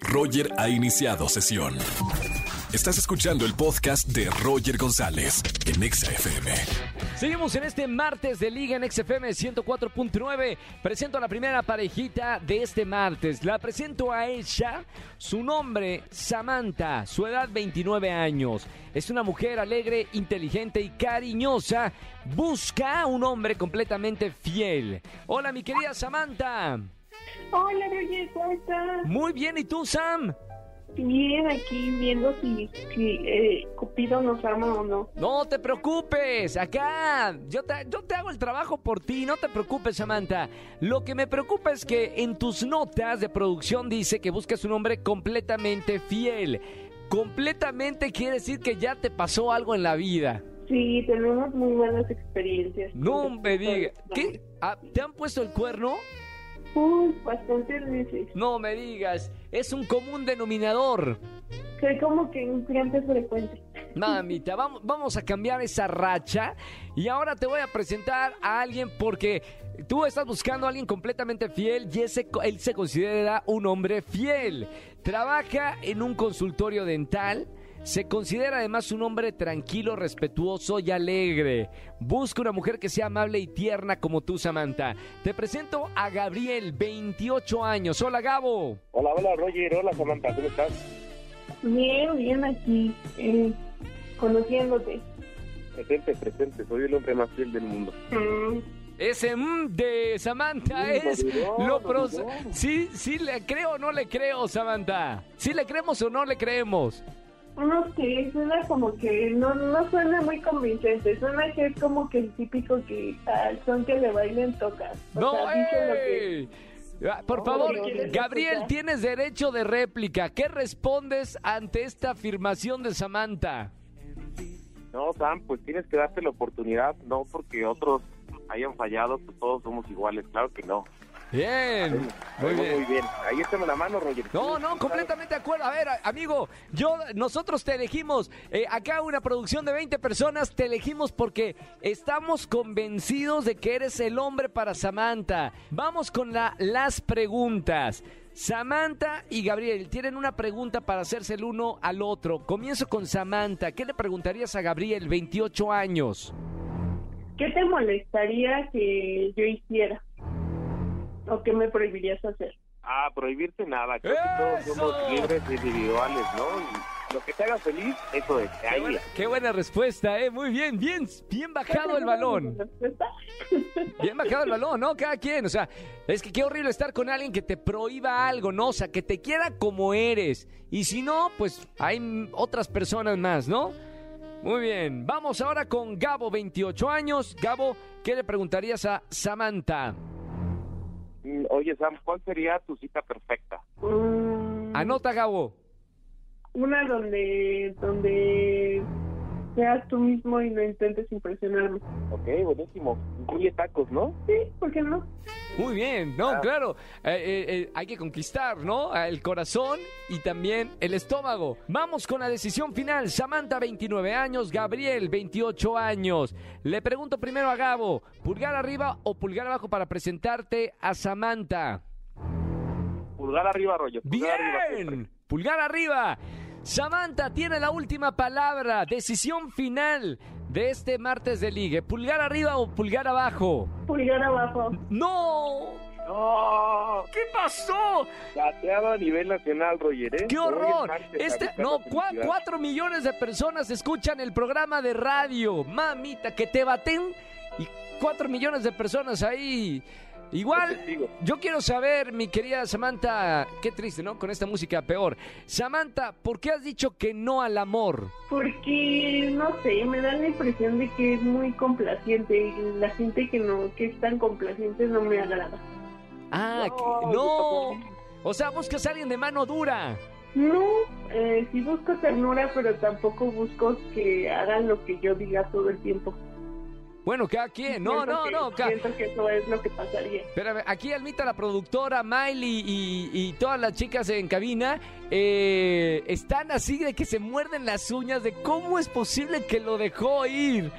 Roger ha iniciado sesión. Estás escuchando el podcast de Roger González en Exa FM. Seguimos en este martes de Liga en XFM 104.9. Presento a la primera parejita de este martes. La presento a ella. Su nombre, Samantha. Su edad, 29 años. Es una mujer alegre, inteligente y cariñosa. Busca un hombre completamente fiel. Hola, mi querida Samantha. Hola, Roger, ¿cómo estás? Muy bien, ¿y tú, Sam? Bien, aquí viendo si, si eh, Cupido nos ama o no. No te preocupes, acá yo te, yo te hago el trabajo por ti, no te preocupes Samantha. Lo que me preocupa es que en tus notas de producción dice que buscas un hombre completamente fiel. Completamente quiere decir que ya te pasó algo en la vida. Sí, tenemos muy buenas experiencias. No me digas. ¿Qué? Ah, ¿Te han puesto el cuerno? Uy, bastantes veces. No me digas. Es un común denominador. Soy como que un cliente frecuente. Mamita, vamos, vamos a cambiar esa racha y ahora te voy a presentar a alguien porque tú estás buscando a alguien completamente fiel y ese, él se considera un hombre fiel. Trabaja en un consultorio dental. Se considera además un hombre tranquilo, respetuoso y alegre. Busca una mujer que sea amable y tierna como tú, Samantha. Te presento a Gabriel, 28 años. Hola, Gabo. Hola, hola, Roger. Hola, Samantha. ¿Cómo estás? Bien, bien aquí, eh, conociéndote. Presente, presente. Soy el hombre más fiel del mundo. Mm, Ese mm de Samantha es lo pro... maduró. Sí, sí le creo o no le creo, Samantha. Sí le creemos o no le creemos. No sé, suena como que no, no suena muy convincente. Suena que es como que el típico que al son que le bailen toca. O No, sea, dice lo que... ey. Ah, Por No, favor, Gabriel, tienes derecho de réplica. ¿Qué respondes ante esta afirmación de Samantha? No, Sam, pues tienes que darte la oportunidad. No porque otros hayan fallado, pues todos somos iguales. Claro que no. Bien, muy Muy bien. Muy bien. Ahí está la mano, Roger. No, no, completamente de acuerdo. A ver, amigo, yo, nosotros te elegimos, eh, acá una producción de 20 personas, te elegimos porque estamos convencidos de que eres el hombre para Samantha. Vamos con la- las preguntas. Samantha y Gabriel tienen una pregunta para hacerse el uno al otro. Comienzo con Samantha. ¿Qué le preguntarías a Gabriel, 28 años? ¿Qué te molestaría que yo hiciera? ¿O qué me prohibirías hacer? Ah, prohibirte nada. Creo que todos somos libres individuales, ¿no? Y lo que te haga feliz, eso es. Qué Ahí buena, es. qué buena respuesta, ¿eh? Muy bien, bien, bien bajado el balón. Bien bajado el balón, ¿no? Cada quien, o sea, es que qué horrible estar con alguien que te prohíba algo, ¿no? O sea, que te quiera como eres. Y si no, pues hay otras personas más, ¿no? Muy bien, vamos ahora con Gabo, 28 años. Gabo, ¿qué le preguntarías a Samantha? Oye, Sam, ¿cuál sería tu cita perfecta? Mm, Anota, Gabo. Una donde, donde seas tú mismo y no intentes impresionarme. Ok, buenísimo. Incluye tacos, ¿no? Sí, ¿por qué no? Muy bien, no, Ah. claro, eh, eh, eh, hay que conquistar, ¿no? El corazón y también el estómago. Vamos con la decisión final. Samantha, 29 años, Gabriel, 28 años. Le pregunto primero a Gabo, ¿pulgar arriba o pulgar abajo para presentarte a Samantha? Pulgar arriba, Roger. Pulgar arriba siempre. Bien, pulgar arriba. Samantha tiene la última palabra, decisión final de este martes de ligue. ¿Pulgar arriba o pulgar abajo? Pulgar abajo. ¡No! ¡No! ¿Qué pasó? Bateado a nivel nacional, Roger, ¿eh? ¡Qué horror! martes, Este, no, cua- cuatro millones de personas escuchan el programa de radio. Mamita, que te baten y cuatro millones de personas ahí. Igual, yo quiero saber, mi querida Samantha, qué triste, ¿no? Con esta música peor. Samantha, ¿por qué has dicho que no al amor? Porque, no sé, me da la impresión de que es muy complaciente y la gente que no, que es tan complaciente no me agrada. Ah, No. O sea, buscas a alguien de mano dura. No, eh, sí busco ternura, pero tampoco busco que hagan lo que yo diga todo el tiempo. Bueno, cada quien. No, Siento no, que- no. ca- Siento que eso es lo que pasaría. Espérame, aquí Almita, la productora, Miley y, y todas las chicas en cabina eh, están así de que se muerden las uñas de cómo es posible que lo dejó ir.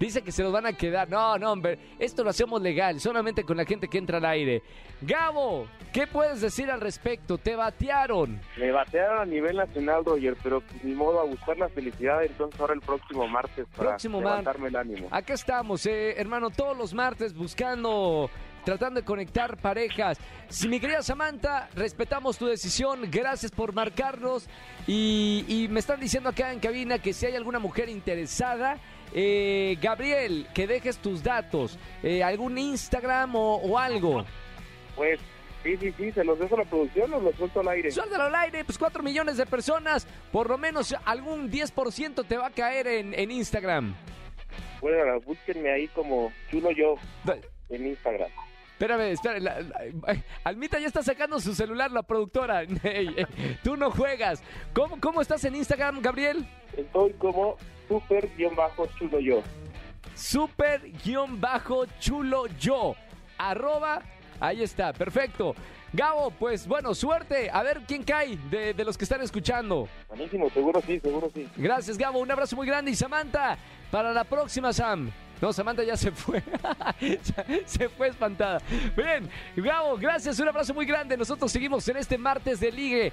Dice que se los van a quedar. No, no, hombre. Esto lo hacemos legal, solamente con la gente que entra al aire. Gabo, ¿qué puedes decir al respecto? Te batearon. Me batearon a nivel nacional, Roger, pero ni modo a buscar la felicidad. Entonces ahora el próximo martes para Próximo mar- levantarme el ánimo. Acá estamos, eh, hermano, todos los martes buscando, tratando de conectar parejas. Si mi querida Samantha, respetamos tu decisión, gracias por marcarnos. Y, y me están diciendo acá en cabina que si hay alguna mujer interesada, eh, Gabriel, que dejes tus datos, eh, algún Instagram o, o algo. Pues sí, sí, sí, se los dejo a la producción o los suelto al aire. Suéltalo al aire, pues 4 millones de personas, por lo menos algún 10% te va a caer en, en Instagram. Bueno, búsquenme ahí como chulo yo en Instagram. Espérame, espérame. la- la- Almita ya está sacando su celular, la productora. Tú no juegas. ¿Cómo, ¿Cómo estás en Instagram, Gabriel? Estoy como super guion bajo chulo yo. Super guion bajo chulo yo. Arroba. Ahí está, perfecto. Gabo, pues bueno, suerte. A ver quién cae de, de los que están escuchando. Buenísimo, seguro sí, seguro sí. Gracias, Gabo. Un abrazo muy grande. Y Samantha, para la próxima, Sam. No, Samantha ya se fue. Se fue espantada. Bien, Gabo, gracias. Un abrazo muy grande. Nosotros seguimos en este martes de ligue.